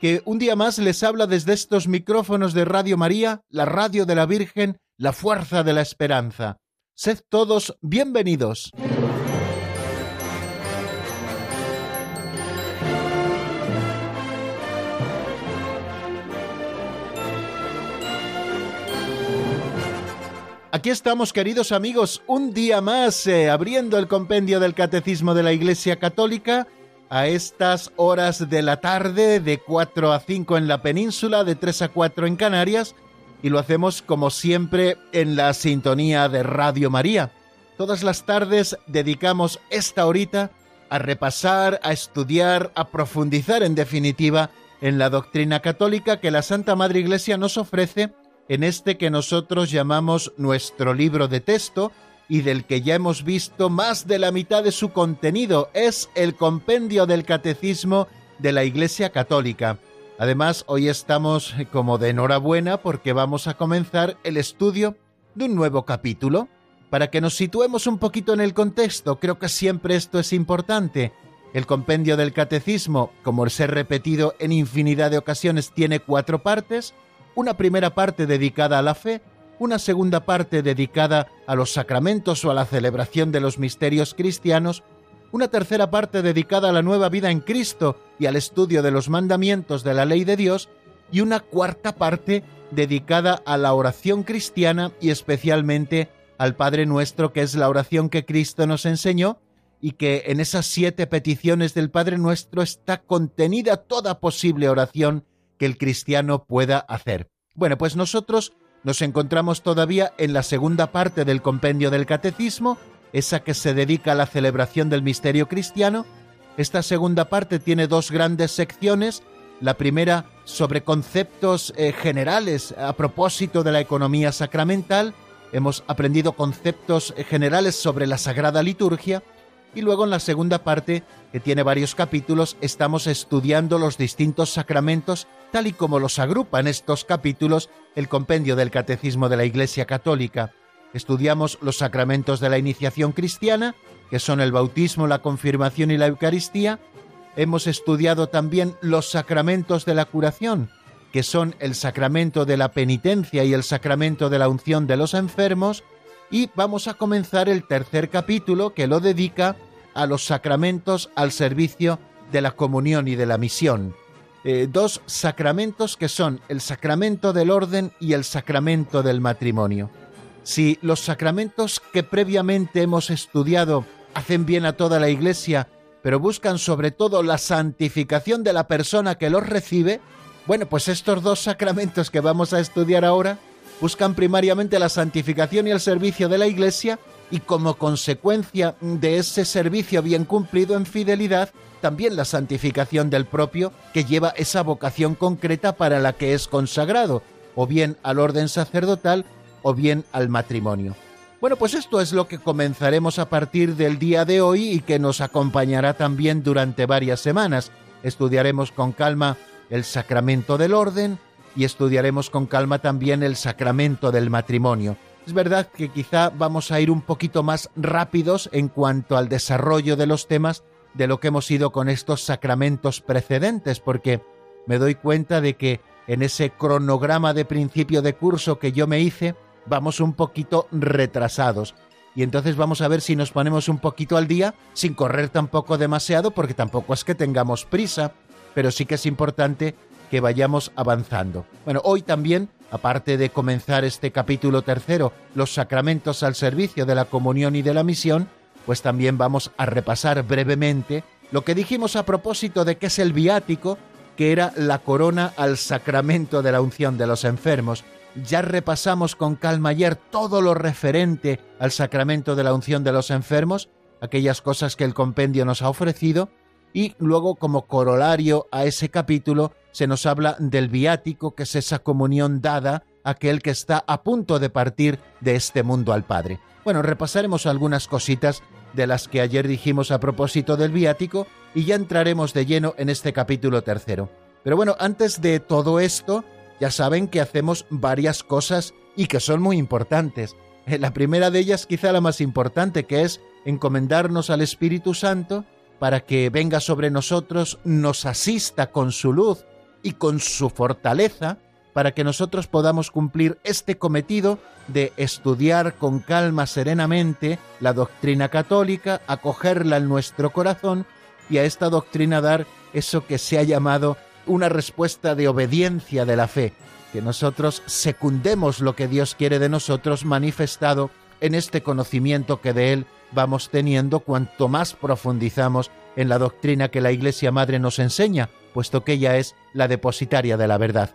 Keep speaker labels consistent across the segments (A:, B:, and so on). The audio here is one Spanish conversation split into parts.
A: que un día más les habla desde estos micrófonos de Radio María, la radio de la Virgen, la fuerza de la esperanza. Sed todos bienvenidos. Aquí estamos, queridos amigos, un día más eh, abriendo el compendio del Catecismo de la Iglesia Católica a estas horas de la tarde, de 4 a 5 en la península, de 3 a 4 en Canarias, y lo hacemos como siempre en la sintonía de Radio María. Todas las tardes dedicamos esta horita a repasar, a estudiar, a profundizar en definitiva en la doctrina católica que la Santa Madre Iglesia nos ofrece en este que nosotros llamamos nuestro libro de texto y del que ya hemos visto más de la mitad de su contenido, es el compendio del catecismo de la Iglesia Católica. Además, hoy estamos como de enhorabuena porque vamos a comenzar el estudio de un nuevo capítulo. Para que nos situemos un poquito en el contexto, creo que siempre esto es importante. El compendio del catecismo, como se ha repetido en infinidad de ocasiones, tiene cuatro partes una primera parte dedicada a la fe, una segunda parte dedicada a los sacramentos o a la celebración de los misterios cristianos, una tercera parte dedicada a la nueva vida en Cristo y al estudio de los mandamientos de la ley de Dios, y una cuarta parte dedicada a la oración cristiana y especialmente al Padre Nuestro, que es la oración que Cristo nos enseñó, y que en esas siete peticiones del Padre Nuestro está contenida toda posible oración que el cristiano pueda hacer. Bueno, pues nosotros nos encontramos todavía en la segunda parte del compendio del catecismo, esa que se dedica a la celebración del misterio cristiano. Esta segunda parte tiene dos grandes secciones. La primera sobre conceptos eh, generales a propósito de la economía sacramental. Hemos aprendido conceptos eh, generales sobre la Sagrada Liturgia y luego en la segunda parte, que tiene varios capítulos, estamos estudiando los distintos sacramentos tal y como los agrupa en estos capítulos el compendio del Catecismo de la Iglesia Católica. Estudiamos los sacramentos de la iniciación cristiana, que son el bautismo, la confirmación y la Eucaristía. Hemos estudiado también los sacramentos de la curación, que son el sacramento de la penitencia y el sacramento de la unción de los enfermos, y vamos a comenzar el tercer capítulo que lo dedica a los sacramentos al servicio de la comunión y de la misión. Eh, dos sacramentos que son el sacramento del orden y el sacramento del matrimonio. Si los sacramentos que previamente hemos estudiado hacen bien a toda la Iglesia, pero buscan sobre todo la santificación de la persona que los recibe, bueno, pues estos dos sacramentos que vamos a estudiar ahora buscan primariamente la santificación y el servicio de la Iglesia y como consecuencia de ese servicio bien cumplido en fidelidad, también la santificación del propio que lleva esa vocación concreta para la que es consagrado, o bien al orden sacerdotal o bien al matrimonio. Bueno, pues esto es lo que comenzaremos a partir del día de hoy y que nos acompañará también durante varias semanas. Estudiaremos con calma el sacramento del orden, y estudiaremos con calma también el sacramento del matrimonio. Es verdad que quizá vamos a ir un poquito más rápidos en cuanto al desarrollo de los temas de lo que hemos ido con estos sacramentos precedentes, porque me doy cuenta de que en ese cronograma de principio de curso que yo me hice, vamos un poquito retrasados. Y entonces vamos a ver si nos ponemos un poquito al día, sin correr tampoco demasiado, porque tampoco es que tengamos prisa, pero sí que es importante que vayamos avanzando. Bueno, hoy también, aparte de comenzar este capítulo tercero, los sacramentos al servicio de la comunión y de la misión, pues también vamos a repasar brevemente lo que dijimos a propósito de qué es el viático, que era la corona al sacramento de la unción de los enfermos. Ya repasamos con calma ayer todo lo referente al sacramento de la unción de los enfermos, aquellas cosas que el compendio nos ha ofrecido, y luego como corolario a ese capítulo se nos habla del viático, que es esa comunión dada aquel que está a punto de partir de este mundo al Padre. Bueno, repasaremos algunas cositas de las que ayer dijimos a propósito del viático y ya entraremos de lleno en este capítulo tercero. Pero bueno, antes de todo esto, ya saben que hacemos varias cosas y que son muy importantes. Eh, la primera de ellas, quizá la más importante, que es encomendarnos al Espíritu Santo para que venga sobre nosotros, nos asista con su luz y con su fortaleza, para que nosotros podamos cumplir este cometido de estudiar con calma serenamente la doctrina católica, acogerla en nuestro corazón y a esta doctrina dar eso que se ha llamado una respuesta de obediencia de la fe, que nosotros secundemos lo que Dios quiere de nosotros manifestado en este conocimiento que de Él vamos teniendo cuanto más profundizamos en la doctrina que la Iglesia Madre nos enseña, puesto que ella es la depositaria de la verdad.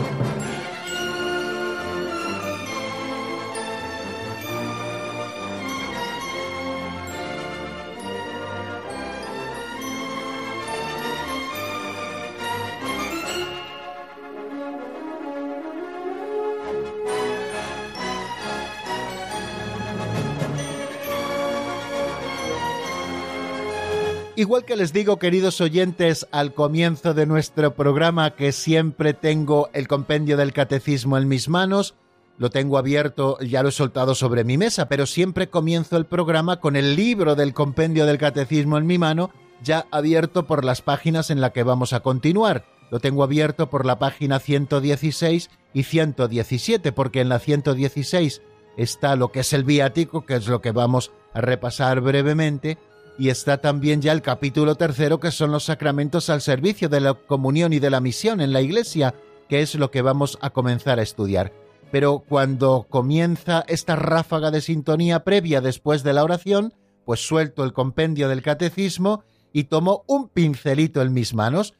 A: Igual que les digo, queridos oyentes, al comienzo de nuestro programa que siempre tengo el compendio del catecismo en mis manos, lo tengo abierto, ya lo he soltado sobre mi mesa, pero siempre comienzo el programa con el libro del compendio del catecismo en mi mano, ya abierto por las páginas en la que vamos a continuar. Lo tengo abierto por la página 116 y 117, porque en la 116 está lo que es el viático, que es lo que vamos a repasar brevemente, y está también ya el capítulo tercero que son los sacramentos al servicio de la comunión y de la misión en la iglesia, que es lo que vamos a comenzar a estudiar. Pero cuando comienza esta ráfaga de sintonía previa después de la oración, pues suelto el compendio del catecismo y tomo un pincelito en mis manos.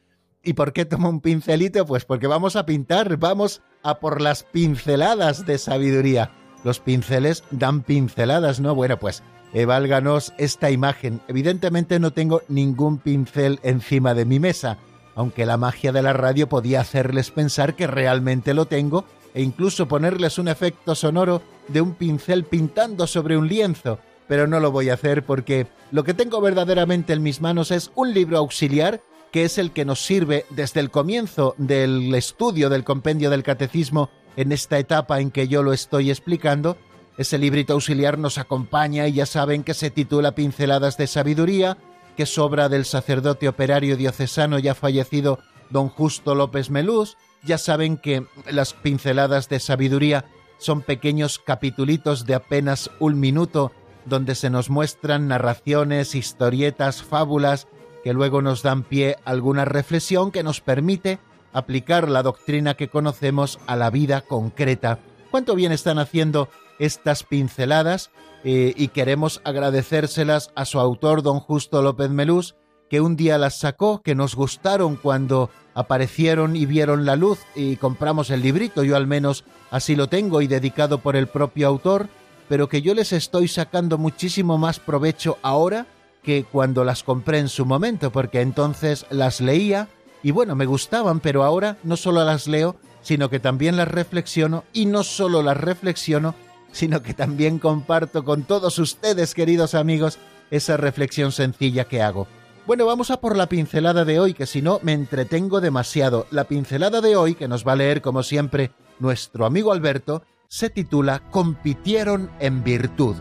A: ¿Y por qué tomo un pincelito? Pues porque vamos a pintar, vamos a por las pinceladas de sabiduría. Los pinceles dan pinceladas, ¿no? Bueno, pues válganos esta imagen. Evidentemente no tengo ningún pincel encima de mi mesa, aunque la magia de la radio podía hacerles pensar que realmente lo tengo e incluso ponerles un efecto sonoro de un pincel pintando sobre un lienzo, pero no lo voy a hacer porque lo que tengo verdaderamente en mis manos es un libro auxiliar que es el que nos sirve desde el comienzo del estudio del compendio del catecismo en esta etapa en que yo lo estoy explicando ese librito auxiliar nos acompaña y ya saben que se titula Pinceladas de Sabiduría, que es obra del sacerdote operario diocesano ya fallecido don Justo López Melús. Ya saben que las pinceladas de sabiduría son pequeños capitulitos de apenas un minuto donde se nos muestran narraciones, historietas, fábulas que luego nos dan pie a alguna reflexión que nos permite aplicar la doctrina que conocemos a la vida concreta. ¿Cuánto bien están haciendo estas pinceladas eh, y queremos agradecérselas a su autor, don Justo López Melús, que un día las sacó, que nos gustaron cuando aparecieron y vieron la luz y compramos el librito, yo al menos así lo tengo y dedicado por el propio autor, pero que yo les estoy sacando muchísimo más provecho ahora que cuando las compré en su momento, porque entonces las leía y bueno, me gustaban, pero ahora no solo las leo, sino que también las reflexiono y no solo las reflexiono, sino que también comparto con todos ustedes, queridos amigos, esa reflexión sencilla que hago. Bueno, vamos a por la pincelada de hoy, que si no me entretengo demasiado. La pincelada de hoy, que nos va a leer como siempre nuestro amigo Alberto, se titula Compitieron en virtud.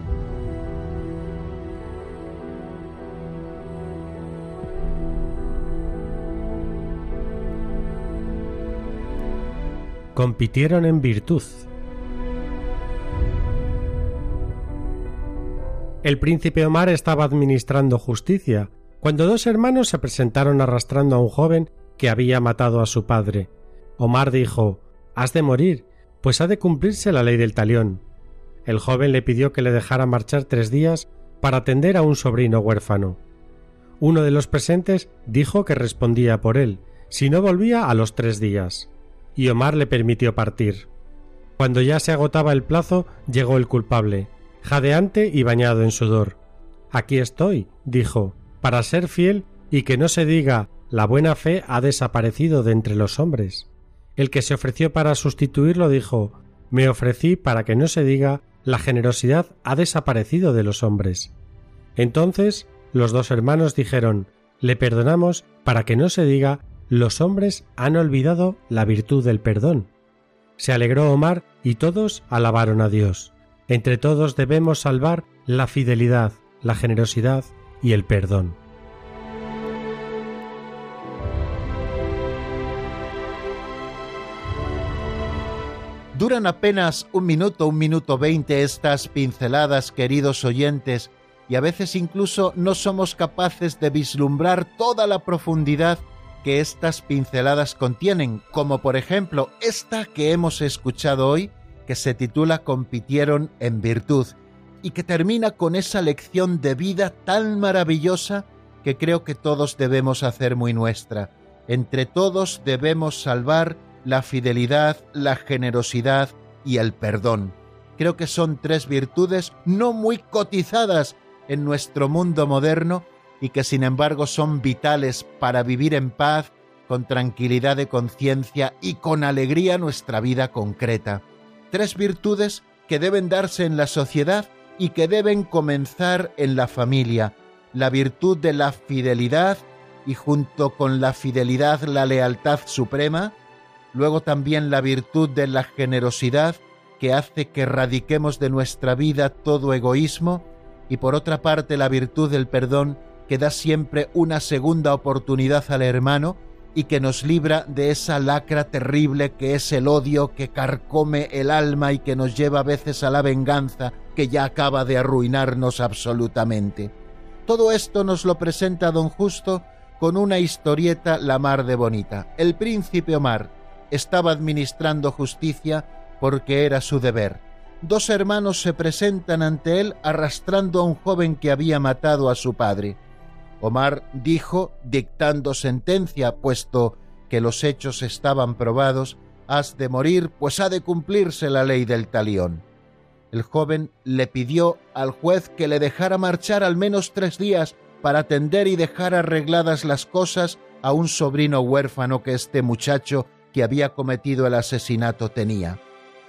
B: Compitieron en virtud. El príncipe Omar estaba administrando justicia, cuando dos hermanos se presentaron arrastrando a un joven que había matado a su padre. Omar dijo Has de morir, pues ha de cumplirse la ley del talión. El joven le pidió que le dejara marchar tres días para atender a un sobrino huérfano. Uno de los presentes dijo que respondía por él, si no volvía a los tres días, y Omar le permitió partir. Cuando ya se agotaba el plazo, llegó el culpable, jadeante y bañado en sudor. Aquí estoy, dijo, para ser fiel y que no se diga la buena fe ha desaparecido de entre los hombres. El que se ofreció para sustituirlo dijo Me ofrecí para que no se diga la generosidad ha desaparecido de los hombres. Entonces los dos hermanos dijeron Le perdonamos para que no se diga los hombres han olvidado la virtud del perdón. Se alegró Omar y todos alabaron a Dios. Entre todos debemos salvar la fidelidad, la generosidad y el perdón.
A: Duran apenas un minuto, un minuto veinte estas pinceladas, queridos oyentes, y a veces incluso no somos capaces de vislumbrar toda la profundidad que estas pinceladas contienen, como por ejemplo esta que hemos escuchado hoy, que se titula Compitieron en virtud, y que termina con esa lección de vida tan maravillosa que creo que todos debemos hacer muy nuestra. Entre todos debemos salvar la fidelidad, la generosidad y el perdón. Creo que son tres virtudes no muy cotizadas en nuestro mundo moderno y que sin embargo son vitales para vivir en paz, con tranquilidad de conciencia y con alegría nuestra vida concreta. Tres virtudes que deben darse en la sociedad y que deben comenzar en la familia. La virtud de la fidelidad y junto con la fidelidad la lealtad suprema, luego también la virtud de la generosidad que hace que erradiquemos de nuestra vida todo egoísmo y por otra parte la virtud del perdón que da siempre una segunda oportunidad al hermano y que nos libra de esa lacra terrible que es el odio que carcome el alma y que nos lleva a veces a la venganza que ya acaba de arruinarnos absolutamente. Todo esto nos lo presenta don Justo con una historieta la mar de bonita. El príncipe Omar, estaba administrando justicia porque era su deber. Dos hermanos se presentan ante él arrastrando a un joven que había matado a su padre. Omar dijo, dictando sentencia, puesto que los hechos estaban probados, has de morir, pues ha de cumplirse la ley del talión. El joven le pidió al juez que le dejara marchar al menos tres días para atender y dejar arregladas las cosas a un sobrino huérfano que este muchacho que había cometido el asesinato tenía.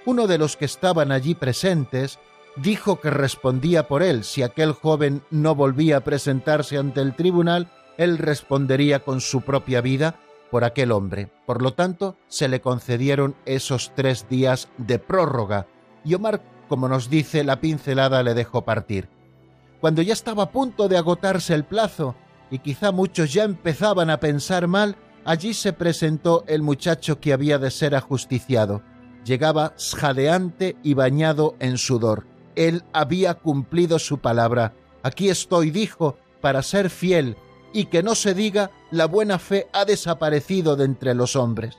A: Uno de los que estaban allí presentes dijo que respondía por él. Si aquel joven no volvía a presentarse ante el tribunal, él respondería con su propia vida por aquel hombre. Por lo tanto, se le concedieron esos tres días de prórroga, y Omar, como nos dice la pincelada, le dejó partir. Cuando ya estaba a punto de agotarse el plazo, y quizá muchos ya empezaban a pensar mal, Allí se presentó el muchacho que había de ser ajusticiado. Llegaba jadeante y bañado en sudor. Él había cumplido su palabra. Aquí estoy, dijo, para ser fiel, y que no se diga la buena fe ha desaparecido de entre los hombres.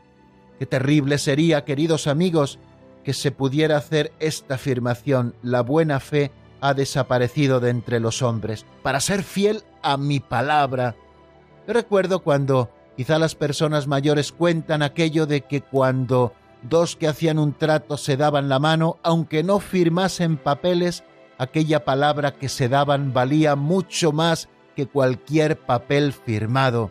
A: Qué terrible sería, queridos amigos, que se pudiera hacer esta afirmación, la buena fe ha desaparecido de entre los hombres, para ser fiel a mi palabra. recuerdo cuando Quizá las personas mayores cuentan aquello de que cuando dos que hacían un trato se daban la mano, aunque no firmasen papeles, aquella palabra que se daban valía mucho más que cualquier papel firmado.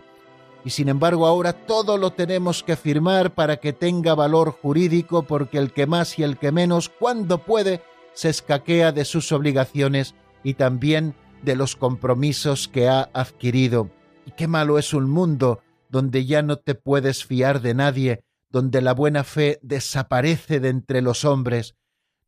A: Y sin embargo ahora todo lo tenemos que firmar para que tenga valor jurídico porque el que más y el que menos, cuando puede, se escaquea de sus obligaciones y también de los compromisos que ha adquirido. Y qué malo es un mundo donde ya no te puedes fiar de nadie, donde la buena fe desaparece de entre los hombres.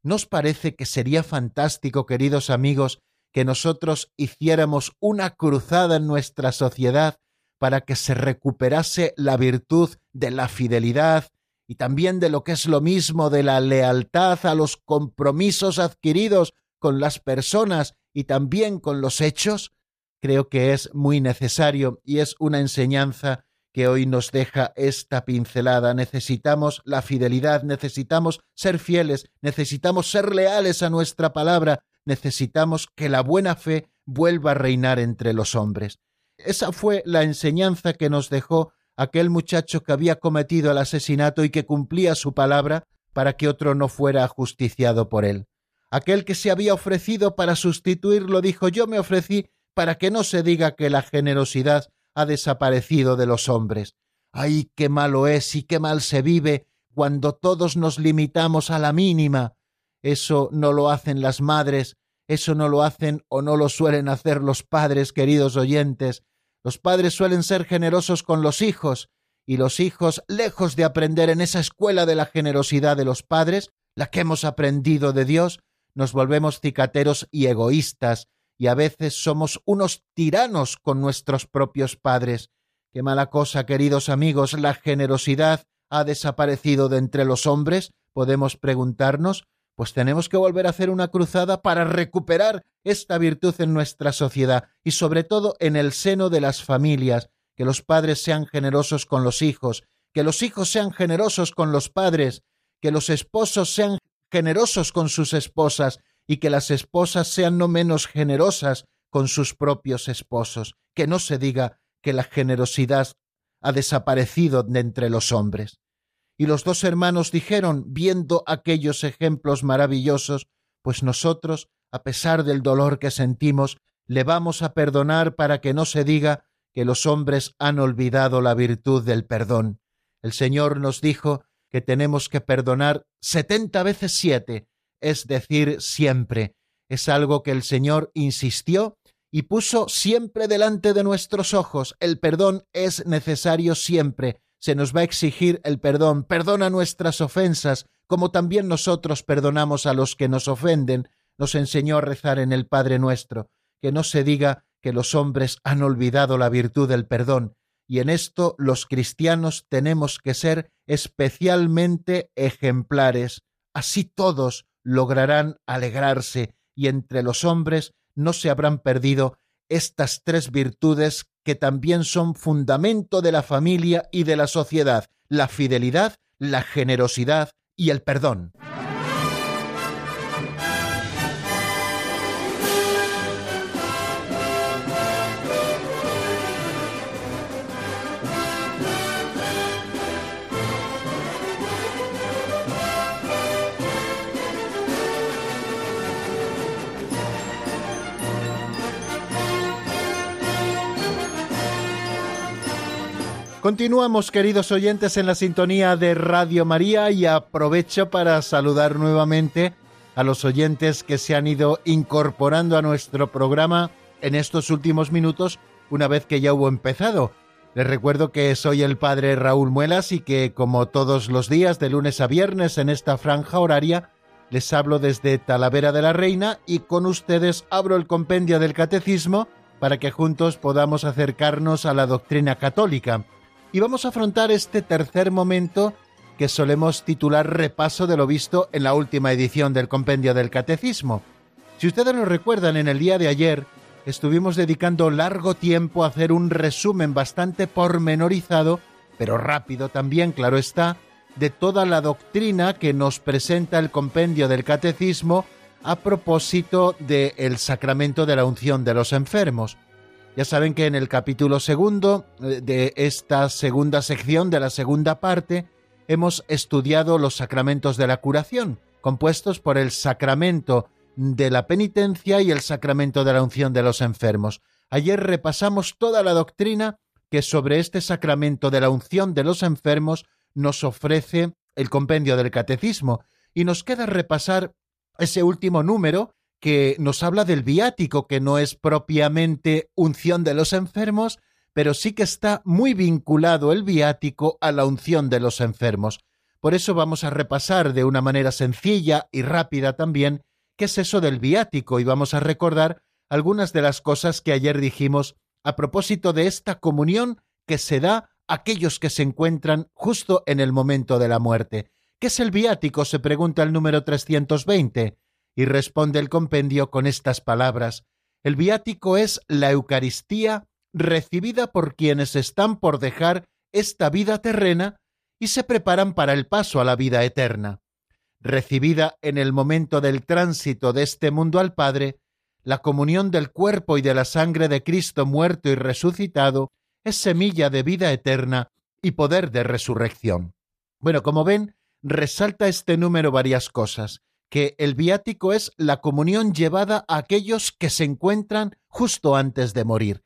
A: ¿No os parece que sería fantástico, queridos amigos, que nosotros hiciéramos una cruzada en nuestra sociedad para que se recuperase la virtud de la fidelidad y también de lo que es lo mismo de la lealtad a los compromisos adquiridos con las personas y también con los hechos? Creo que es muy necesario y es una enseñanza que hoy nos deja esta pincelada. Necesitamos la fidelidad, necesitamos ser fieles, necesitamos ser leales a nuestra palabra, necesitamos que la buena fe vuelva a reinar entre los hombres. Esa fue la enseñanza que nos dejó aquel muchacho que había cometido el asesinato y que cumplía su palabra para que otro no fuera ajusticiado por él. Aquel que se había ofrecido para sustituirlo dijo yo me ofrecí para que no se diga que la generosidad ha desaparecido de los hombres. ¡Ay, qué malo es y qué mal se vive cuando todos nos limitamos a la mínima! Eso no lo hacen las madres, eso no lo hacen o no lo suelen hacer los padres, queridos oyentes. Los padres suelen ser generosos con los hijos, y los hijos, lejos de aprender en esa escuela de la generosidad de los padres, la que hemos aprendido de Dios, nos volvemos cicateros y egoístas, y a veces somos unos tiranos con nuestros propios padres. Qué mala cosa, queridos amigos, la generosidad ha desaparecido de entre los hombres, podemos preguntarnos, pues tenemos que volver a hacer una cruzada para recuperar esta virtud en nuestra sociedad y sobre todo en el seno de las familias, que los padres sean generosos con los hijos, que los hijos sean generosos con los padres, que los esposos sean generosos con sus esposas y que las esposas sean no menos generosas con sus propios esposos, que no se diga que la generosidad ha desaparecido de entre los hombres. Y los dos hermanos dijeron, viendo aquellos ejemplos maravillosos, pues nosotros, a pesar del dolor que sentimos, le vamos a perdonar para que no se diga que los hombres han olvidado la virtud del perdón. El Señor nos dijo que tenemos que perdonar setenta veces siete, es decir, siempre. Es algo que el Señor insistió y puso siempre delante de nuestros ojos. El perdón es necesario siempre. Se nos va a exigir el perdón. Perdona nuestras ofensas, como también nosotros perdonamos a los que nos ofenden. Nos enseñó a rezar en el Padre nuestro. Que no se diga que los hombres han olvidado la virtud del perdón, y en esto los cristianos tenemos que ser especialmente ejemplares. Así todos lograrán alegrarse y entre los hombres no se habrán perdido estas tres virtudes que también son fundamento de la familia y de la sociedad, la fidelidad, la generosidad y el perdón. Continuamos, queridos oyentes, en la sintonía de Radio María y aprovecho para saludar nuevamente a los oyentes que se han ido incorporando a nuestro programa en estos últimos minutos, una vez que ya hubo empezado. Les recuerdo que soy el padre Raúl Muelas y que, como todos los días, de lunes a viernes en esta franja horaria, les hablo desde Talavera de la Reina y con ustedes abro el compendio del Catecismo para que juntos podamos acercarnos a la doctrina católica y vamos a afrontar este tercer momento que solemos titular repaso de lo visto en la última edición del Compendio del Catecismo. Si ustedes lo recuerdan, en el día de ayer estuvimos dedicando largo tiempo a hacer un resumen bastante pormenorizado, pero rápido también, claro está, de toda la doctrina que nos presenta el Compendio del Catecismo a propósito del sacramento de la unción de los enfermos. Ya saben que en el capítulo segundo eh, de esta segunda sección de la segunda parte hemos estudiado los sacramentos de la curación, compuestos por el sacramento de la penitencia y el sacramento de la unción de los enfermos. Ayer repasamos toda la doctrina que sobre este sacramento de la unción de los enfermos nos ofrece el compendio del catecismo y nos queda repasar ese último número que nos habla del viático, que no es propiamente unción de los enfermos, pero sí que está muy vinculado el viático a la unción de los enfermos. Por eso vamos a repasar de una manera sencilla y rápida también qué es eso del viático y vamos a recordar algunas de las cosas que ayer dijimos a propósito de esta comunión que se da a aquellos que se encuentran justo en el momento de la muerte. ¿Qué es el viático? se pregunta el número 320 y responde el compendio con estas palabras El viático es la Eucaristía recibida por quienes están por dejar esta vida terrena y se preparan para el paso a la vida eterna. Recibida en el momento del tránsito de este mundo al Padre, la comunión del cuerpo y de la sangre de Cristo muerto y resucitado es semilla de vida eterna y poder de resurrección. Bueno, como ven, resalta este número varias cosas, que el viático es la comunión llevada a aquellos que se encuentran justo antes de morir.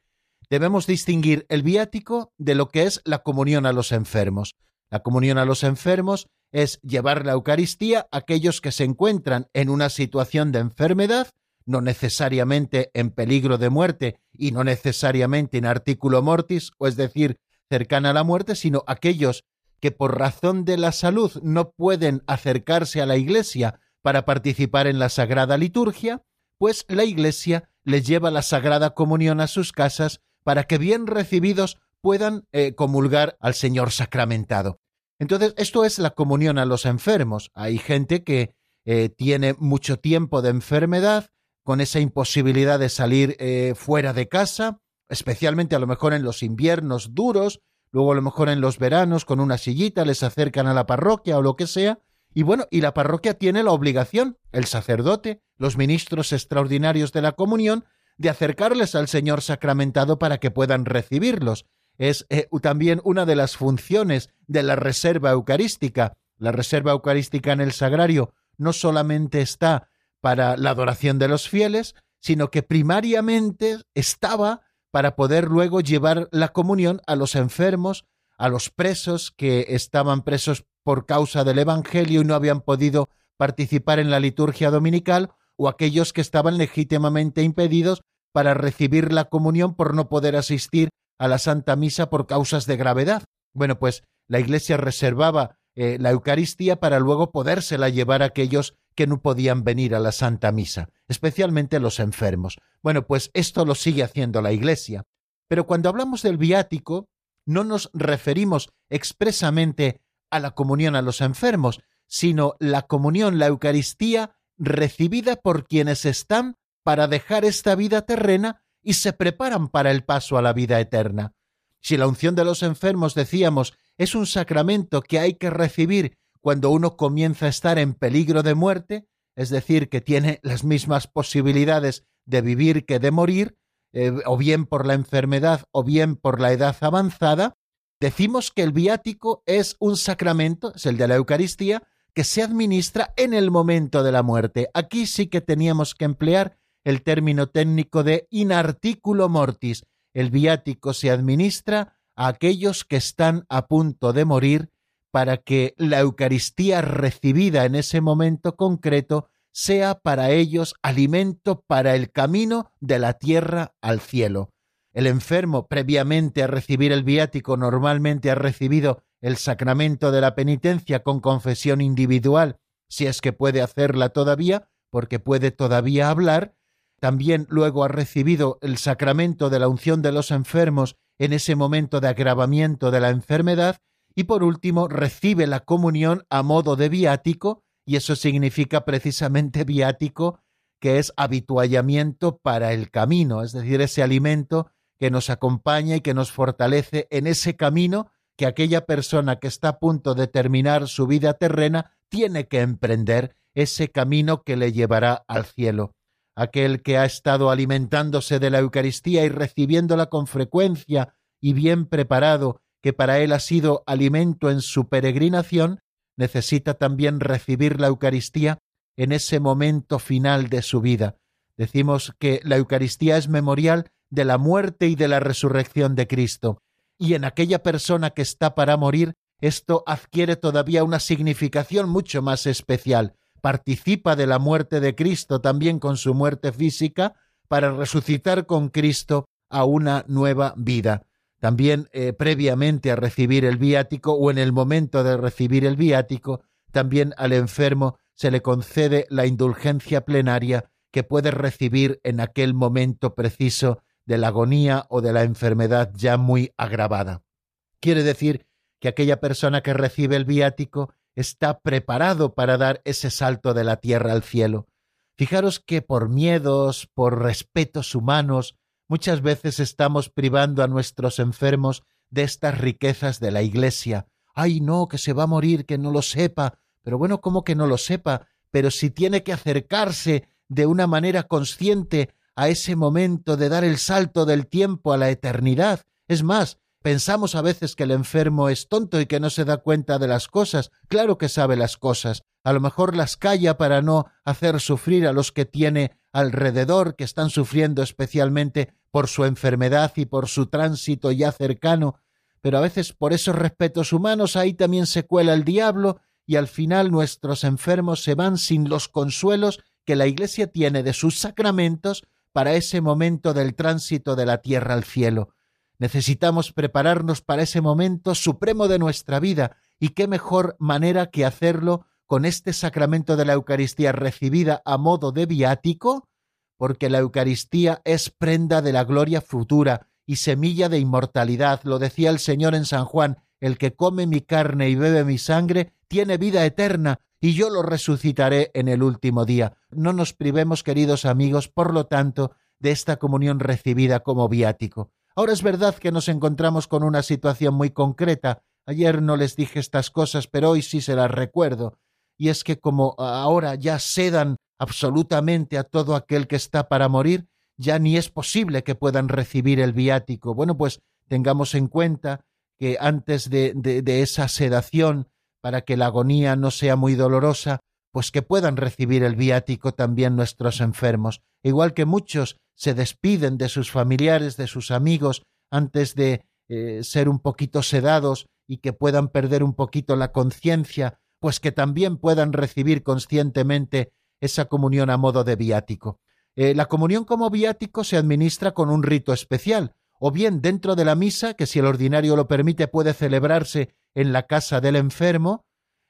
A: Debemos distinguir el viático de lo que es la comunión a los enfermos. La comunión a los enfermos es llevar la Eucaristía a aquellos que se encuentran en una situación de enfermedad, no necesariamente en peligro de muerte y no necesariamente en artículo mortis, o es decir, cercana a la muerte, sino aquellos que por razón de la salud no pueden acercarse a la Iglesia para participar en la Sagrada Liturgia, pues la Iglesia les lleva la Sagrada Comunión a sus casas para que bien recibidos puedan eh, comulgar al Señor sacramentado. Entonces, esto es la comunión a los enfermos. Hay gente que eh, tiene mucho tiempo de enfermedad, con esa imposibilidad de salir eh, fuera de casa, especialmente a lo mejor en los inviernos duros, luego a lo mejor en los veranos con una sillita les acercan a la parroquia o lo que sea, y bueno, y la parroquia tiene la obligación, el sacerdote, los ministros extraordinarios de la comunión, de acercarles al Señor sacramentado para que puedan recibirlos. Es eh, también una de las funciones de la reserva eucarística. La reserva eucarística en el sagrario no solamente está para la adoración de los fieles, sino que primariamente estaba para poder luego llevar la comunión a los enfermos, a los presos que estaban presos por causa del Evangelio y no habían podido participar en la liturgia dominical, o aquellos que estaban legítimamente impedidos para recibir la comunión por no poder asistir a la Santa Misa por causas de gravedad. Bueno, pues la Iglesia reservaba eh, la Eucaristía para luego podérsela llevar a aquellos que no podían venir a la Santa Misa, especialmente los enfermos. Bueno, pues esto lo sigue haciendo la Iglesia. Pero cuando hablamos del viático, no nos referimos expresamente a la comunión a los enfermos, sino la comunión, la Eucaristía recibida por quienes están para dejar esta vida terrena y se preparan para el paso a la vida eterna. Si la unción de los enfermos, decíamos, es un sacramento que hay que recibir cuando uno comienza a estar en peligro de muerte, es decir, que tiene las mismas posibilidades de vivir que de morir, eh, o bien por la enfermedad o bien por la edad avanzada, decimos que el viático es un sacramento, es el de la Eucaristía, que se administra en el momento de la muerte. Aquí sí que teníamos que emplear el término técnico de in articulo mortis. El viático se administra a aquellos que están a punto de morir para que la Eucaristía recibida en ese momento concreto sea para ellos alimento para el camino de la tierra al cielo. El enfermo, previamente a recibir el viático, normalmente ha recibido el sacramento de la penitencia con confesión individual, si es que puede hacerla todavía, porque puede todavía hablar, también luego ha recibido el sacramento de la unción de los enfermos en ese momento de agravamiento de la enfermedad, y por último recibe la comunión a modo de viático, y eso significa precisamente viático, que es habituallamiento para el camino, es decir, ese alimento que nos acompaña y que nos fortalece en ese camino que aquella persona que está a punto de terminar su vida terrena tiene que emprender ese camino que le llevará al cielo. Aquel que ha estado alimentándose de la Eucaristía y recibiéndola con frecuencia y bien preparado, que para él ha sido alimento en su peregrinación, necesita también recibir la Eucaristía en ese momento final de su vida. Decimos que la Eucaristía es memorial de la muerte y de la resurrección de Cristo, y en aquella persona que está para morir, esto adquiere todavía una significación mucho más especial. Participa de la muerte de Cristo también con su muerte física para resucitar con Cristo a una nueva vida. También eh, previamente a recibir el viático o en el momento de recibir el viático, también al enfermo se le concede la indulgencia plenaria que puede recibir en aquel momento preciso de la agonía o de la enfermedad ya muy agravada. Quiere decir que aquella persona que recibe el viático está preparado para dar ese salto de la tierra al cielo. Fijaros que por miedos, por respetos humanos, muchas veces estamos privando a nuestros enfermos de estas riquezas de la Iglesia. Ay, no, que se va a morir, que no lo sepa. Pero bueno, ¿cómo que no lo sepa? Pero si tiene que acercarse de una manera consciente a ese momento de dar el salto del tiempo a la eternidad. Es más, pensamos a veces que el enfermo es tonto y que no se da cuenta de las cosas. Claro que sabe las cosas. A lo mejor las calla para no hacer sufrir a los que tiene alrededor, que están sufriendo especialmente por su enfermedad y por su tránsito ya cercano. Pero a veces por esos respetos humanos ahí también se cuela el diablo y al final nuestros enfermos se van sin los consuelos que la Iglesia tiene de sus sacramentos para ese momento del tránsito de la tierra al cielo. Necesitamos prepararnos para ese momento supremo de nuestra vida, y qué mejor manera que hacerlo con este sacramento de la Eucaristía recibida a modo de viático, porque la Eucaristía es prenda de la gloria futura y semilla de inmortalidad. Lo decía el Señor en San Juan, el que come mi carne y bebe mi sangre tiene vida eterna, y yo lo resucitaré en el último día. No nos privemos, queridos amigos, por lo tanto, de esta comunión recibida como viático. Ahora es verdad que nos encontramos con una situación muy concreta. Ayer no les dije estas cosas, pero hoy sí se las recuerdo. Y es que como ahora ya sedan absolutamente a todo aquel que está para morir, ya ni es posible que puedan recibir el viático. Bueno, pues tengamos en cuenta que antes de, de, esa sedación para que la agonía no sea muy dolorosa, pues que puedan recibir el viático también nuestros enfermos, igual que muchos se despiden de sus familiares, de sus amigos, antes de eh, ser un poquito sedados y que puedan perder un poquito la conciencia, pues que también puedan recibir conscientemente esa comunión a modo de viático. Eh, la comunión como viático se administra con un rito especial, o bien dentro de la misa, que si el ordinario lo permite puede celebrarse en la casa del enfermo,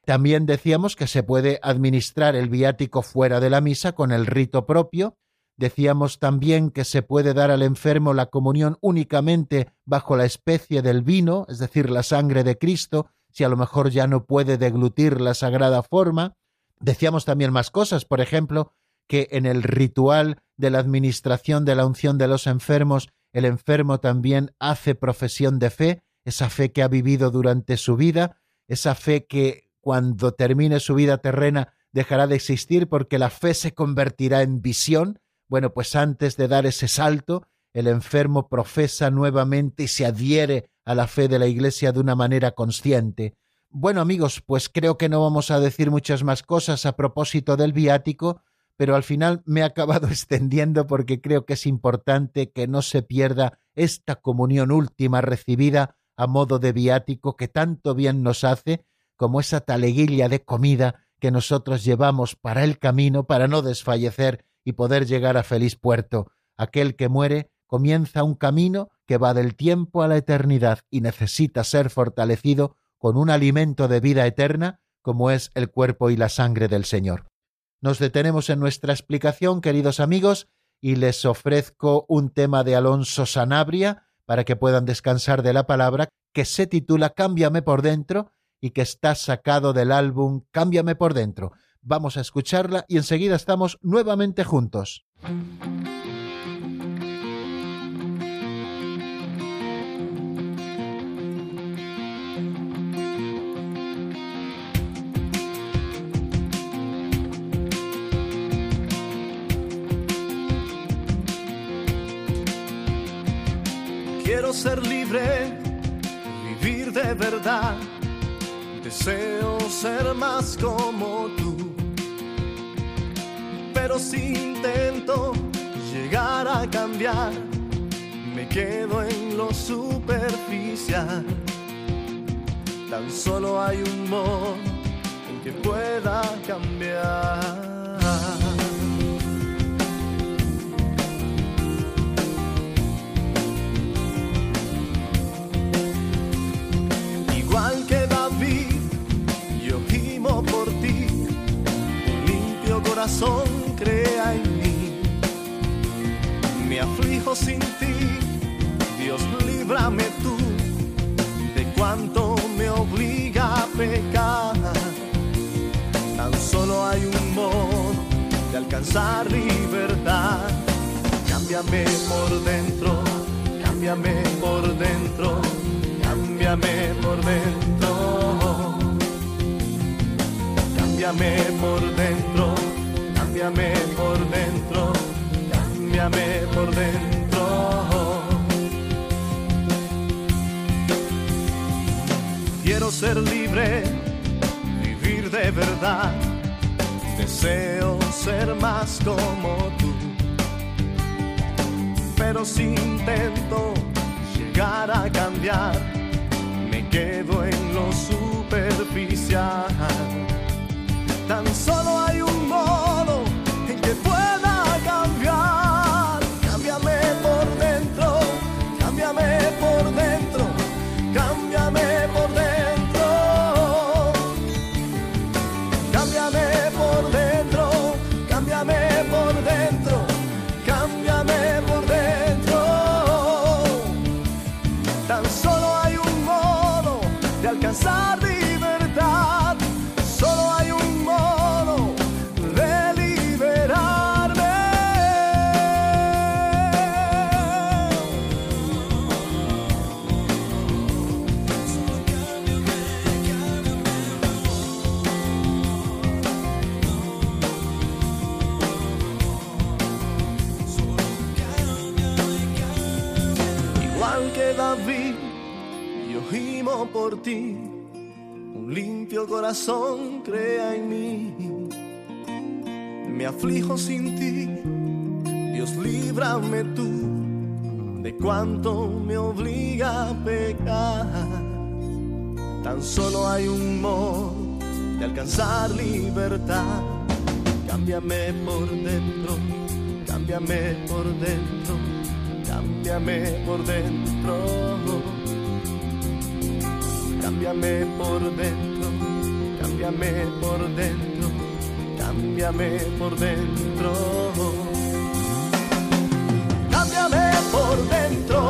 A: también decíamos que se puede administrar el viático fuera de la misa con el rito propio, decíamos también que se puede dar al enfermo la comunión únicamente bajo la especie del vino, es decir, la sangre de Cristo, si a lo mejor ya no puede deglutir la sagrada forma. Decíamos también más cosas, por ejemplo, que en el ritual de la administración de la unción de los enfermos el enfermo también hace profesión de fe, esa fe que ha vivido durante su vida, esa fe que cuando termine su vida terrena dejará de existir porque la fe se convertirá en visión. Bueno, pues antes de dar ese salto, el enfermo profesa nuevamente y se adhiere a la fe de la Iglesia de una manera consciente. Bueno amigos, pues creo que no vamos a decir muchas más cosas a propósito del viático, pero al final me he acabado extendiendo porque creo que es importante que no se pierda esta comunión última recibida a modo de viático que tanto bien nos hace como esa taleguilla de comida que nosotros llevamos para el camino para no desfallecer y poder llegar a feliz puerto. Aquel que muere comienza un camino que va del tiempo a la eternidad y necesita ser fortalecido con un alimento de vida eterna como es el cuerpo y la sangre del Señor. Nos detenemos en nuestra explicación, queridos amigos, y les ofrezco un tema de Alonso Sanabria para que puedan descansar de la palabra, que se titula Cámbiame por dentro y que está sacado del álbum Cámbiame por dentro. Vamos a escucharla y enseguida estamos nuevamente juntos.
C: Ser libre, vivir de verdad. Deseo ser más como tú. Pero si intento llegar a cambiar, me quedo en lo superficial. Tan solo hay un modo en que pueda cambiar. Corazón crea en mí. Me aflijo sin ti, Dios líbrame tú de cuanto me obliga a pecar. Tan solo hay un modo de alcanzar libertad. Cámbiame por dentro, cámbiame por dentro cámbiame por dentro, cámbiame por dentro, cámbiame por dentro, cámbiame por dentro. Quiero ser libre, vivir de verdad, deseo ser más como tú, pero si intento llegar a cambiar, me quedo en lo superficial. Tan solo por ti. Un limpio corazón crea en mí. Me aflijo sin ti, Dios líbrame tú de cuánto me obliga a pecar. Tan solo hay un modo de alcanzar libertad. Cámbiame por dentro, cámbiame por dentro, cámbiame por dentro. Cámbiame por dentro, cámbiame por dentro, cámbiame por dentro. Cámbiame por dentro,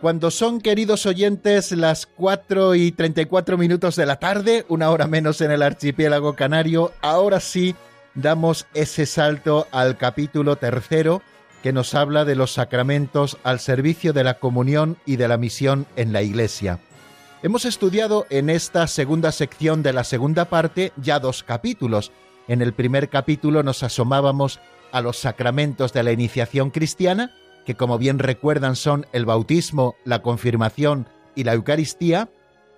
A: Cuando son, queridos oyentes, las 4 y 34 minutos de la tarde, una hora menos en el archipiélago canario, ahora sí damos ese salto al capítulo tercero que nos habla de los sacramentos al servicio de la comunión y de la misión en la Iglesia. Hemos estudiado en esta segunda sección de la segunda parte ya dos capítulos. En el primer capítulo nos asomábamos a los sacramentos de la iniciación cristiana, que como bien recuerdan son el bautismo, la confirmación y la Eucaristía.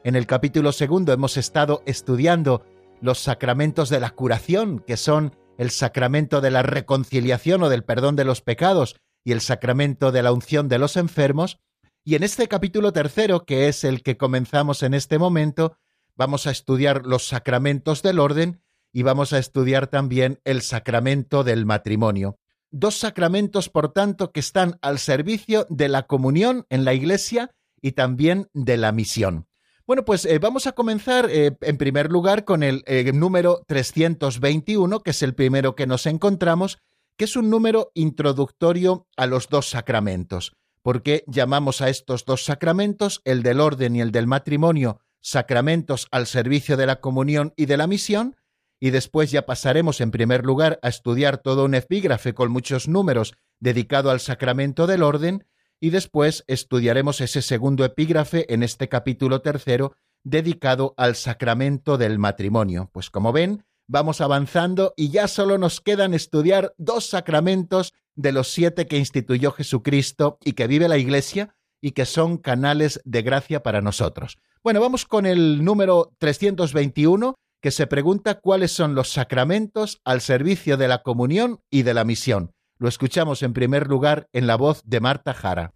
A: En el capítulo segundo hemos estado estudiando los sacramentos de la curación, que son el sacramento de la reconciliación o del perdón de los pecados y el sacramento de la unción de los enfermos. Y en este capítulo tercero, que es el que comenzamos en este momento, vamos a estudiar los sacramentos del orden y vamos a estudiar también el sacramento del matrimonio. Dos sacramentos, por tanto, que están al servicio de la comunión en la Iglesia y también de la misión. Bueno, pues eh, vamos a comenzar eh, en primer lugar con el eh, número 321, que es el primero que nos encontramos, que es un número introductorio a los dos sacramentos. porque llamamos a estos dos sacramentos, el del orden y el del matrimonio, sacramentos al servicio de la comunión y de la misión? Y después ya pasaremos en primer lugar a estudiar todo un epígrafe con muchos números dedicado al sacramento del orden, y después estudiaremos ese segundo epígrafe en este capítulo tercero dedicado al sacramento del matrimonio. Pues como ven, vamos avanzando y ya solo nos quedan estudiar dos sacramentos de los siete que instituyó Jesucristo y que vive la Iglesia y que son canales de gracia para nosotros. Bueno, vamos con el número 321 que se pregunta cuáles son los sacramentos al servicio de la comunión y de la misión. Lo escuchamos en primer lugar en la voz de Marta Jara.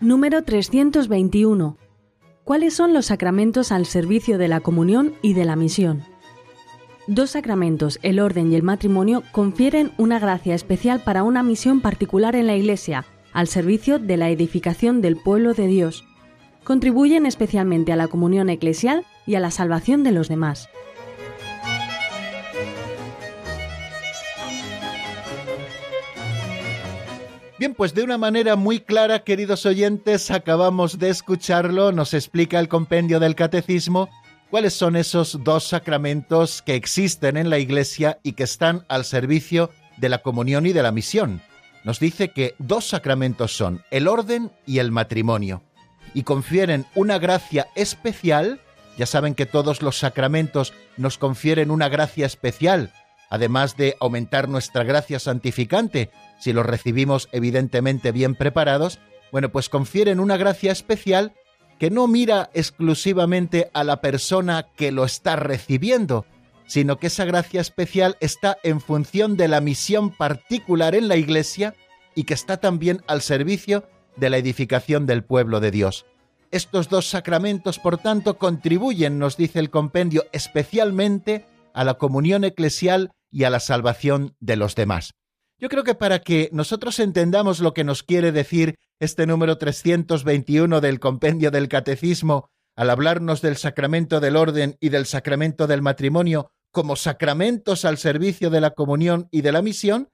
D: Número 321. ¿Cuáles son los sacramentos al servicio de la comunión y de la misión? Dos sacramentos, el orden y el matrimonio, confieren una gracia especial para una misión particular en la Iglesia, al servicio de la edificación del pueblo de Dios. Contribuyen especialmente a la comunión eclesial y a la salvación de los demás.
A: Bien, pues de una manera muy clara, queridos oyentes, acabamos de escucharlo, nos explica el compendio del catecismo cuáles son esos dos sacramentos que existen en la Iglesia y que están al servicio de la comunión y de la misión. Nos dice que dos sacramentos son el orden y el matrimonio, y confieren una gracia especial, ya saben que todos los sacramentos nos confieren una gracia especial, además de aumentar nuestra gracia santificante, si los recibimos evidentemente bien preparados, bueno, pues confieren una gracia especial que no mira exclusivamente a la persona que lo está recibiendo, sino que esa gracia especial está en función de la misión particular en la Iglesia y que está también al servicio de la edificación del pueblo de Dios. Estos dos sacramentos, por tanto, contribuyen, nos dice el compendio, especialmente a la comunión eclesial y a la salvación de los demás. Yo creo que para que nosotros entendamos lo que nos quiere decir este número 321 del compendio del Catecismo al hablarnos del sacramento del orden y del sacramento del matrimonio como sacramentos al servicio de la comunión y de la misión,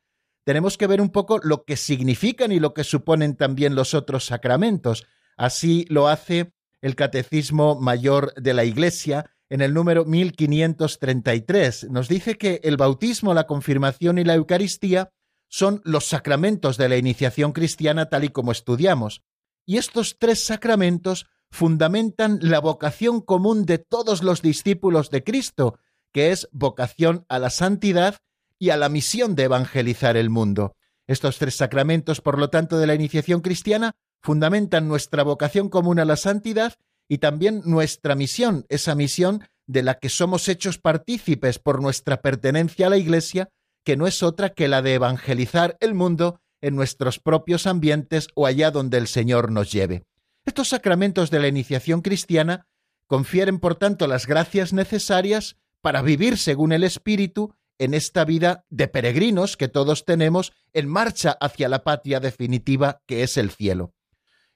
A: tenemos que ver un poco lo que significan y lo que suponen también los otros sacramentos. Así lo hace el Catecismo Mayor de la Iglesia en el número 1533. Nos dice que el bautismo, la confirmación y la Eucaristía son los sacramentos de la iniciación cristiana tal y como estudiamos. Y estos tres sacramentos fundamentan la vocación común de todos los discípulos de Cristo, que es vocación a la santidad y a la misión de evangelizar el mundo. Estos tres sacramentos, por lo tanto, de la iniciación cristiana, fundamentan nuestra vocación común a la santidad y también nuestra misión, esa misión de la que somos hechos partícipes por nuestra pertenencia a la Iglesia que no es otra que la de evangelizar el mundo en nuestros propios ambientes o allá donde el Señor nos lleve. Estos sacramentos de la iniciación cristiana confieren, por tanto, las gracias necesarias para vivir según el Espíritu en esta vida de peregrinos que todos tenemos en marcha hacia la patria definitiva que es el cielo.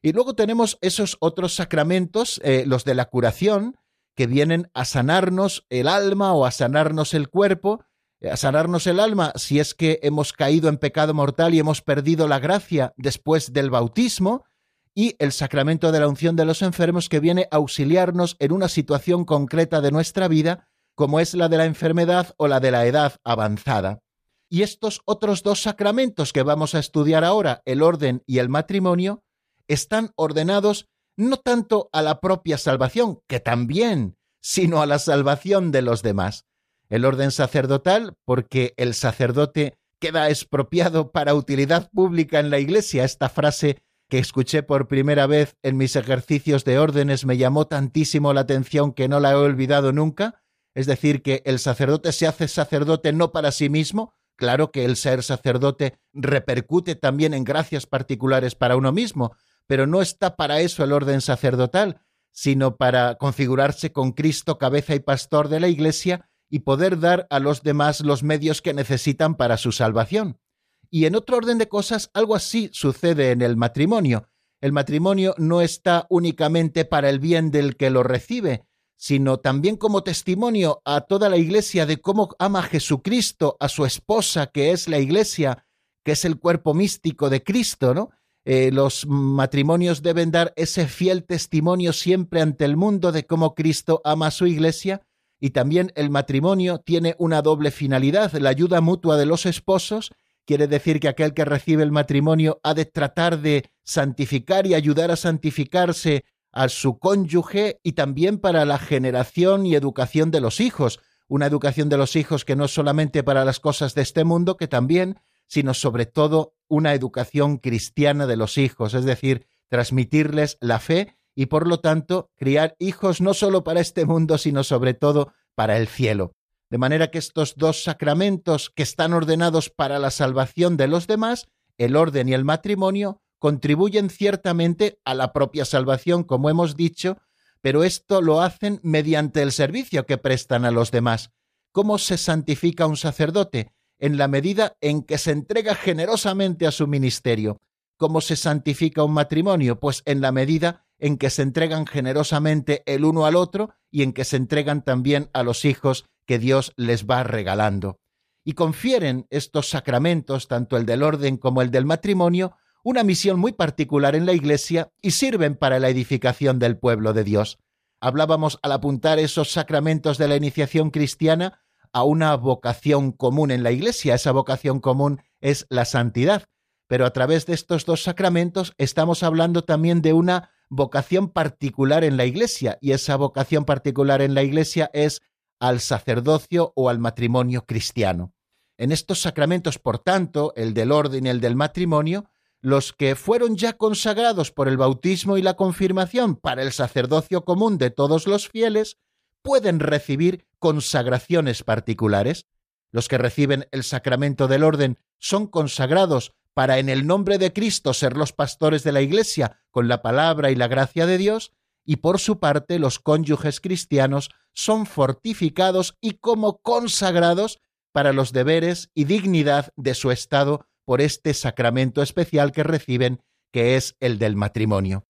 A: Y luego tenemos esos otros sacramentos, eh, los de la curación, que vienen a sanarnos el alma o a sanarnos el cuerpo, sanarnos el alma si es que hemos caído en pecado mortal y hemos perdido la gracia después del bautismo, y el sacramento de la unción de los enfermos que viene a auxiliarnos en una situación concreta de nuestra vida, como es la de la enfermedad o la de la edad avanzada. Y estos otros dos sacramentos que vamos a estudiar ahora, el orden y el matrimonio, están ordenados no tanto a la propia salvación, que también, sino a la salvación de los demás el orden sacerdotal porque el sacerdote queda expropiado para utilidad pública en la Iglesia. Esta frase que escuché por primera vez en mis ejercicios de órdenes me llamó tantísimo la atención que no la he olvidado nunca. Es decir, que el sacerdote se hace sacerdote no para sí mismo, claro que el ser sacerdote repercute también en gracias particulares para uno mismo, pero no está para eso el orden sacerdotal, sino para configurarse con Cristo cabeza y pastor de la Iglesia y poder dar a los demás los medios que necesitan para su salvación. Y en otro orden de cosas, algo así sucede en el matrimonio. El matrimonio no está únicamente para el bien del que lo recibe, sino también como testimonio a toda la iglesia de cómo ama Jesucristo a su esposa, que es la iglesia, que es el cuerpo místico de Cristo, ¿no? eh, los matrimonios deben dar ese fiel testimonio siempre ante el mundo de cómo Cristo ama a su iglesia y también el matrimonio tiene una doble finalidad, la ayuda mutua de los esposos, quiere decir que aquel que recibe el matrimonio ha de tratar de santificar y ayudar a santificarse a su cónyuge y también para la generación y educación de los hijos, una educación de los hijos que no es solamente para las cosas de este mundo, que también, sino sobre todo una educación cristiana de los hijos, es decir, transmitirles la fe y por lo tanto criar hijos no solo para este mundo, sino sobre todo para el cielo. De manera que estos dos sacramentos que están ordenados para la salvación de los demás, el orden y el matrimonio, contribuyen ciertamente a la propia salvación, como hemos dicho, pero esto lo hacen mediante el servicio que prestan a los demás. ¿Cómo se santifica un sacerdote? En la medida en que se entrega generosamente a su ministerio. ¿Cómo se santifica un matrimonio? Pues en la medida en que se entregan generosamente el uno al otro y en que se entregan también a los hijos que Dios les va regalando. Y confieren estos sacramentos, tanto el del orden como el del matrimonio, una misión muy particular en la Iglesia y sirven para la edificación del pueblo de Dios. Hablábamos al apuntar esos sacramentos de la iniciación cristiana a una vocación común en la Iglesia. Esa vocación común es la santidad. Pero a través de estos dos sacramentos estamos hablando también de una vocación particular en la Iglesia, y esa vocación particular en la Iglesia es al sacerdocio o al matrimonio cristiano. En estos sacramentos, por tanto, el del orden y el del matrimonio, los que fueron ya consagrados por el bautismo y la confirmación para el sacerdocio común de todos los fieles, pueden recibir consagraciones particulares. Los que reciben el sacramento del orden son consagrados para en el nombre de Cristo ser los pastores de la Iglesia con la palabra y la gracia de Dios, y por su parte los cónyuges cristianos son fortificados y como consagrados para los deberes y dignidad de su estado por este sacramento especial que reciben, que es el del matrimonio.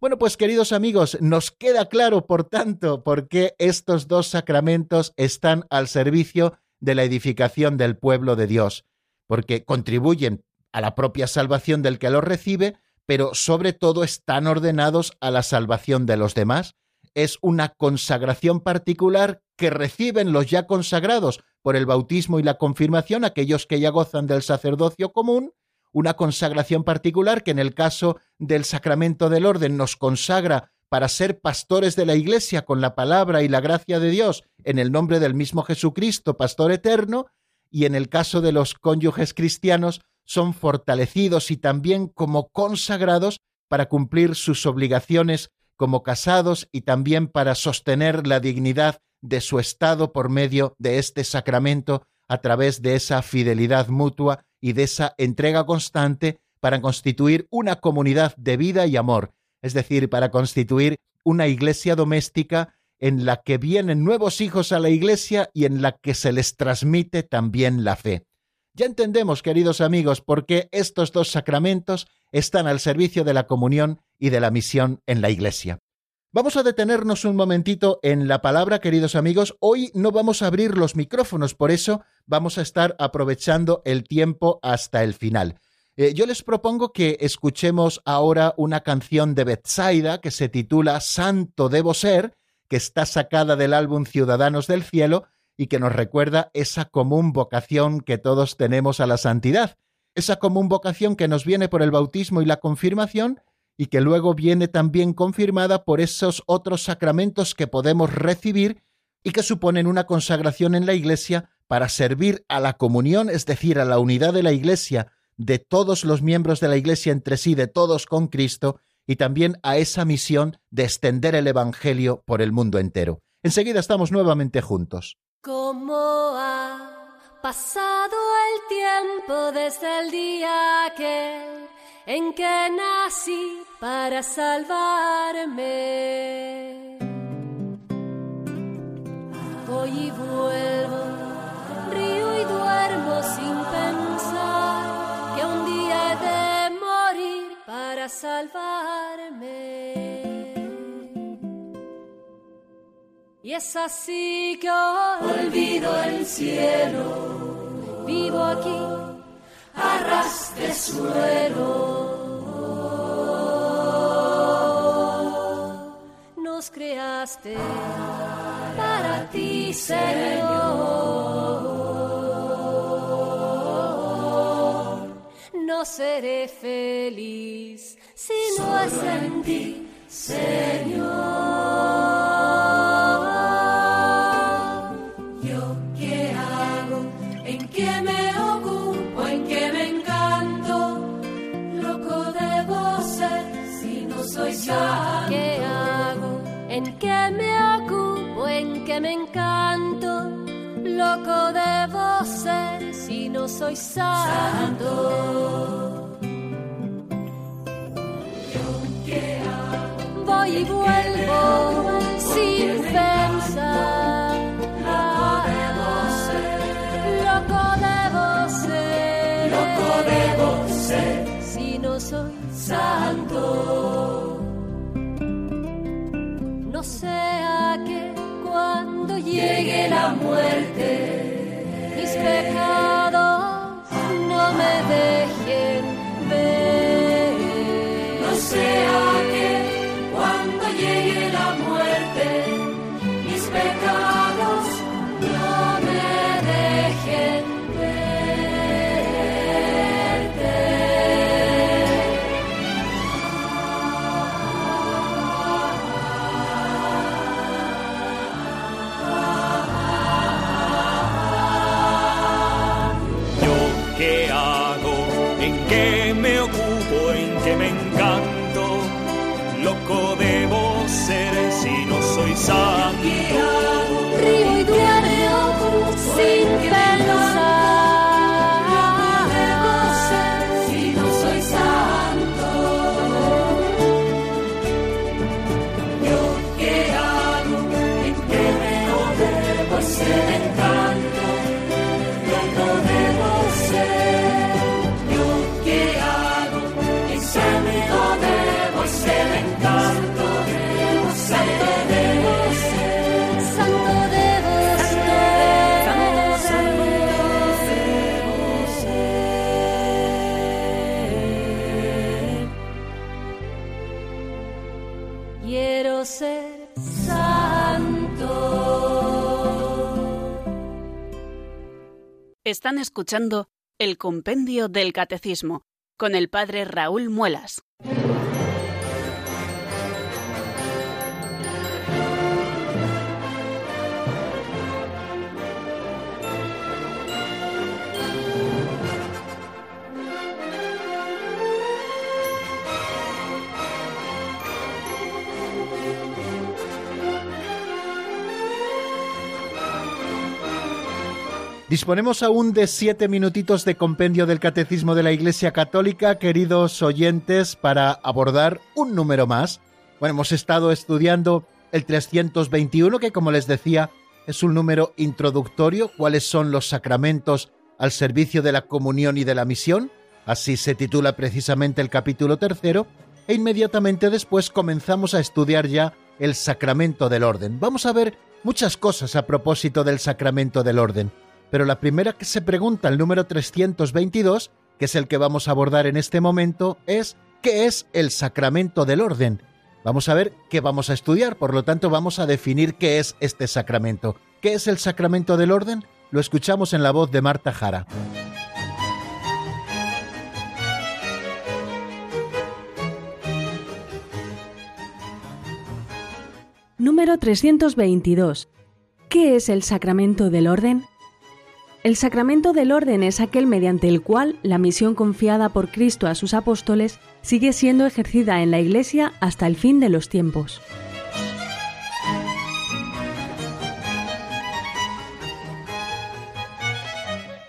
A: Bueno, pues queridos amigos, nos queda claro, por tanto, por qué estos dos sacramentos están al servicio de la edificación del pueblo de Dios, porque contribuyen a la propia salvación del que los recibe, pero sobre todo están ordenados a la salvación de los demás. Es una consagración particular que reciben los ya consagrados por el bautismo y la confirmación, aquellos que ya gozan del sacerdocio común, una consagración particular que en el caso del sacramento del orden nos consagra para ser pastores de la Iglesia con la palabra y la gracia de Dios en el nombre del mismo Jesucristo, pastor eterno, y en el caso de los cónyuges cristianos son fortalecidos y también como consagrados para cumplir sus obligaciones como casados y también para sostener la dignidad de su estado por medio de este sacramento a través de esa fidelidad mutua y de esa entrega constante para constituir una comunidad de vida y amor, es decir, para constituir una iglesia doméstica en la que vienen nuevos hijos a la iglesia y en la que se les transmite también la fe. Ya entendemos, queridos amigos, por qué estos dos sacramentos están al servicio de la comunión y de la misión en la iglesia. Vamos a detenernos un momentito en la palabra, queridos amigos. Hoy no vamos a abrir los micrófonos, por eso vamos a estar aprovechando el tiempo hasta el final. Eh, yo les propongo que escuchemos ahora una canción de Bethsaida que se titula Santo debo ser, que está sacada del álbum Ciudadanos del Cielo y que nos recuerda esa común vocación que todos tenemos a la santidad, esa común vocación que nos viene por el bautismo y la confirmación y que luego viene también confirmada por esos otros sacramentos que podemos recibir y que suponen una consagración en la Iglesia para servir a la comunión, es decir, a la unidad de la Iglesia, de todos los miembros de la Iglesia entre sí, de todos con Cristo, y también a esa misión de extender el Evangelio por el mundo entero. Enseguida estamos nuevamente juntos.
E: ¿Cómo ha pasado el tiempo desde el día que en que nací para salvarme. Voy y vuelvo, río y duermo sin pensar que un día he de morir para salvarme. Y es así que olvido el cielo, vivo aquí, arras de suelo. Nos creaste para ti, Señor. No seré feliz si no es en ti, Señor. Qué me encanto? Loco debo ser si no soy santo. Voy y vuelvo sin pensar. Loco debo ser. Loco debo ser. Si no soy santo. Llegue la muerte, Quiero ser santo.
F: Están escuchando el Compendio del Catecismo con el Padre Raúl Muelas.
A: Disponemos aún de siete minutitos de compendio del Catecismo de la Iglesia Católica, queridos oyentes, para abordar un número más. Bueno, hemos estado estudiando el 321, que como les decía, es un número introductorio, cuáles son los sacramentos al servicio de la comunión y de la misión, así se titula precisamente el capítulo tercero, e inmediatamente después comenzamos a estudiar ya el sacramento del orden. Vamos a ver muchas cosas a propósito del sacramento del orden pero la primera que se pregunta, el número 322, que es el que vamos a abordar en este momento, es ¿qué es el sacramento del orden? Vamos a ver qué vamos a estudiar, por lo tanto vamos a definir qué es este sacramento. ¿Qué es el sacramento del orden? Lo escuchamos en la voz de Marta Jara.
D: Número 322. ¿Qué es el sacramento del orden? El sacramento del orden es aquel mediante el cual la misión confiada por Cristo a sus apóstoles sigue siendo ejercida en la Iglesia hasta el fin de los tiempos.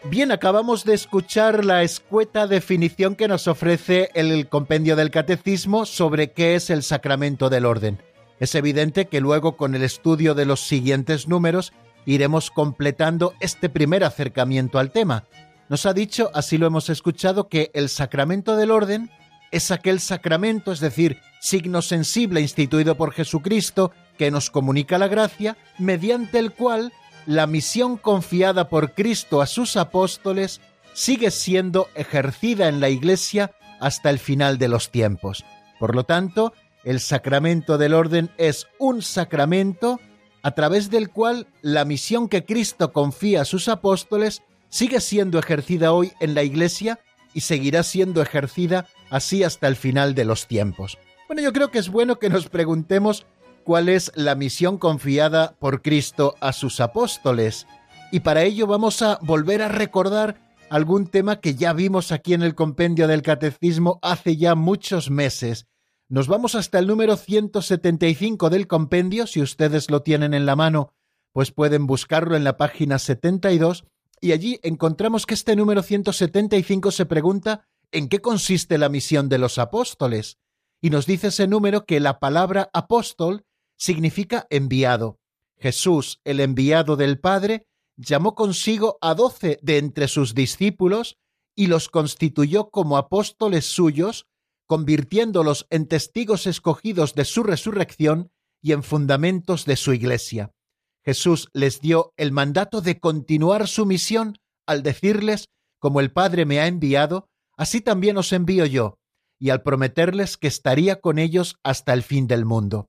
A: Bien, acabamos de escuchar la escueta definición que nos ofrece el compendio del catecismo sobre qué es el sacramento del orden. Es evidente que luego con el estudio de los siguientes números iremos completando este primer acercamiento al tema. Nos ha dicho, así lo hemos escuchado, que el sacramento del orden es aquel sacramento, es decir, signo sensible instituido por Jesucristo que nos comunica la gracia, mediante el cual la misión confiada por Cristo a sus apóstoles sigue siendo ejercida en la Iglesia hasta el final de los tiempos. Por lo tanto, el sacramento del orden es un sacramento a través del cual la misión que Cristo confía a sus apóstoles sigue siendo ejercida hoy en la Iglesia y seguirá siendo ejercida así hasta el final de los tiempos. Bueno, yo creo que es bueno que nos preguntemos cuál es la misión confiada por Cristo a sus apóstoles. Y para ello vamos a volver a recordar algún tema que ya vimos aquí en el compendio del Catecismo hace ya muchos meses. Nos vamos hasta el número 175 del compendio, si ustedes lo tienen en la mano, pues pueden buscarlo en la página 72, y allí encontramos que este número 175 se pregunta ¿en qué consiste la misión de los apóstoles? Y nos dice ese número que la palabra apóstol significa enviado. Jesús, el enviado del Padre, llamó consigo a doce de entre sus discípulos y los constituyó como apóstoles suyos, convirtiéndolos en testigos escogidos de su resurrección y en fundamentos de su iglesia. Jesús les dio el mandato de continuar su misión al decirles, como el Padre me ha enviado, así también os envío yo, y al prometerles que estaría con ellos hasta el fin del mundo.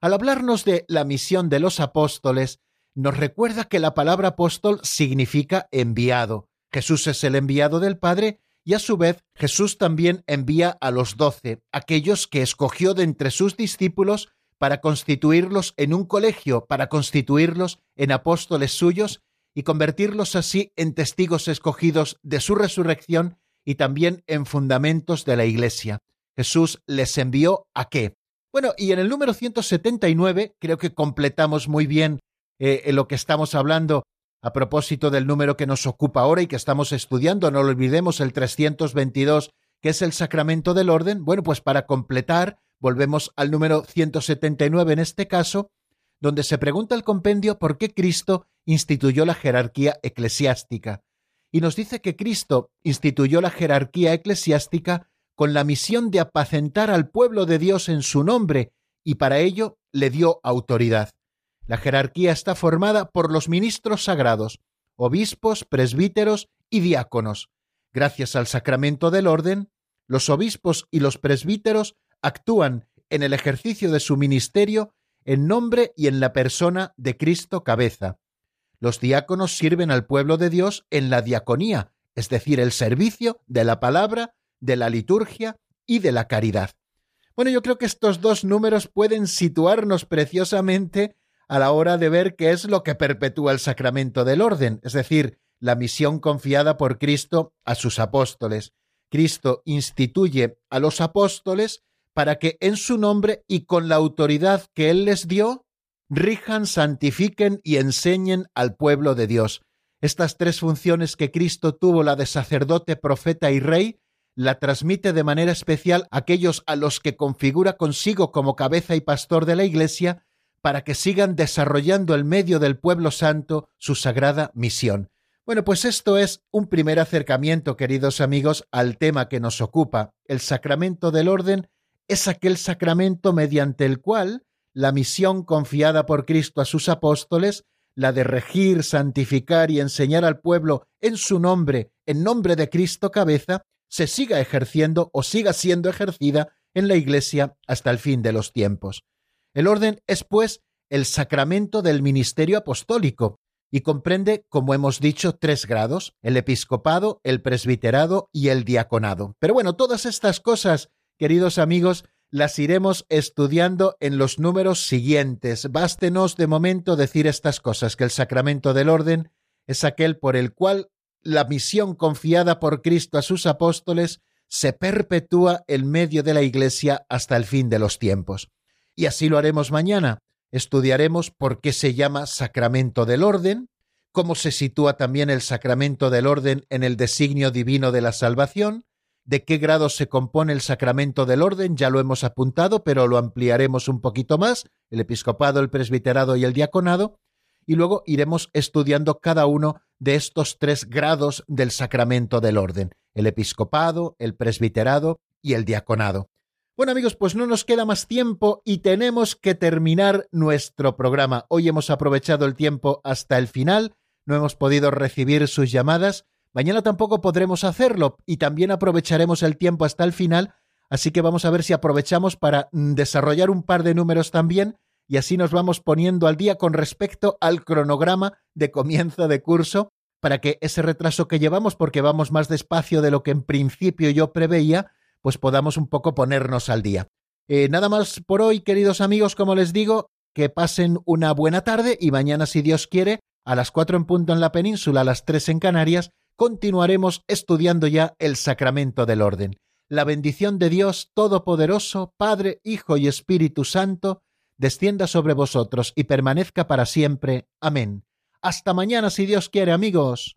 A: Al hablarnos de la misión de los apóstoles, nos recuerda que la palabra apóstol significa enviado. Jesús es el enviado del Padre y a su vez Jesús también envía a los doce, aquellos que escogió de entre sus discípulos para constituirlos en un colegio, para constituirlos en apóstoles suyos y convertirlos así en testigos escogidos de su resurrección y también en fundamentos de la Iglesia. Jesús les envió a qué? Bueno, y en el número 179 creo que completamos muy bien eh, en lo que estamos hablando a propósito del número que nos ocupa ahora y que estamos estudiando, no lo olvidemos, el 322, que es el sacramento del orden. Bueno, pues para completar, volvemos al número 179 en este caso, donde se pregunta el compendio por qué Cristo instituyó la jerarquía eclesiástica. Y nos dice que Cristo instituyó la jerarquía eclesiástica con la misión de apacentar al pueblo de Dios en su nombre, y para ello le dio autoridad. La jerarquía está formada por los ministros sagrados, obispos, presbíteros y diáconos. Gracias al sacramento del orden, los obispos y los presbíteros actúan en el ejercicio de su ministerio en nombre y en la persona de Cristo cabeza. Los diáconos sirven al pueblo de Dios en la diaconía, es decir, el servicio de la palabra de la liturgia y de la caridad. Bueno, yo creo que estos dos números pueden situarnos preciosamente a la hora de ver qué es lo que perpetúa el sacramento del orden, es decir, la misión confiada por Cristo a sus apóstoles. Cristo instituye a los apóstoles para que en su nombre y con la autoridad que Él les dio, rijan, santifiquen y enseñen al pueblo de Dios. Estas tres funciones que Cristo tuvo, la de sacerdote, profeta y rey, la transmite de manera especial a aquellos a los que configura consigo como cabeza y pastor de la Iglesia, para que sigan desarrollando el medio del pueblo santo su sagrada misión. Bueno, pues esto es un primer acercamiento, queridos amigos, al tema que nos ocupa. El sacramento del orden es aquel sacramento mediante el cual la misión confiada por Cristo a sus apóstoles, la de regir, santificar y enseñar al pueblo en su nombre, en nombre de Cristo cabeza, se siga ejerciendo o siga siendo ejercida en la Iglesia hasta el fin de los tiempos. El orden es, pues, el sacramento del ministerio apostólico y comprende, como hemos dicho, tres grados, el episcopado, el presbiterado y el diaconado. Pero bueno, todas estas cosas, queridos amigos, las iremos estudiando en los números siguientes. Bástenos de momento decir estas cosas, que el sacramento del orden es aquel por el cual la misión confiada por Cristo a sus apóstoles se perpetúa en medio de la Iglesia hasta el fin de los tiempos. Y así lo haremos mañana. Estudiaremos por qué se llama sacramento del orden, cómo se sitúa también el sacramento del orden en el designio divino de la salvación, de qué grado se compone el sacramento del orden, ya lo hemos apuntado, pero lo ampliaremos un poquito más, el episcopado, el presbiterado y el diaconado, y luego iremos estudiando cada uno de estos tres grados del sacramento del orden, el episcopado, el presbiterado y el diaconado. Bueno amigos, pues no nos queda más tiempo y tenemos que terminar nuestro programa. Hoy hemos aprovechado el tiempo hasta el final, no hemos podido recibir sus llamadas, mañana tampoco podremos hacerlo y también aprovecharemos el tiempo hasta el final así que vamos a ver si aprovechamos para mm, desarrollar un par de números también y así nos vamos poniendo al día con respecto al cronograma de comienzo de curso para que ese retraso que llevamos, porque vamos más despacio de lo que en principio yo preveía, pues podamos un poco ponernos al día. Eh, nada más por hoy, queridos amigos, como les digo, que pasen una buena tarde y mañana, si Dios quiere, a las cuatro en punto en la península, a las tres en Canarias, continuaremos estudiando ya el sacramento del orden. La bendición de Dios Todopoderoso, Padre, Hijo y Espíritu Santo, descienda sobre vosotros y permanezca para siempre. Amén. Hasta mañana si Dios quiere, amigos.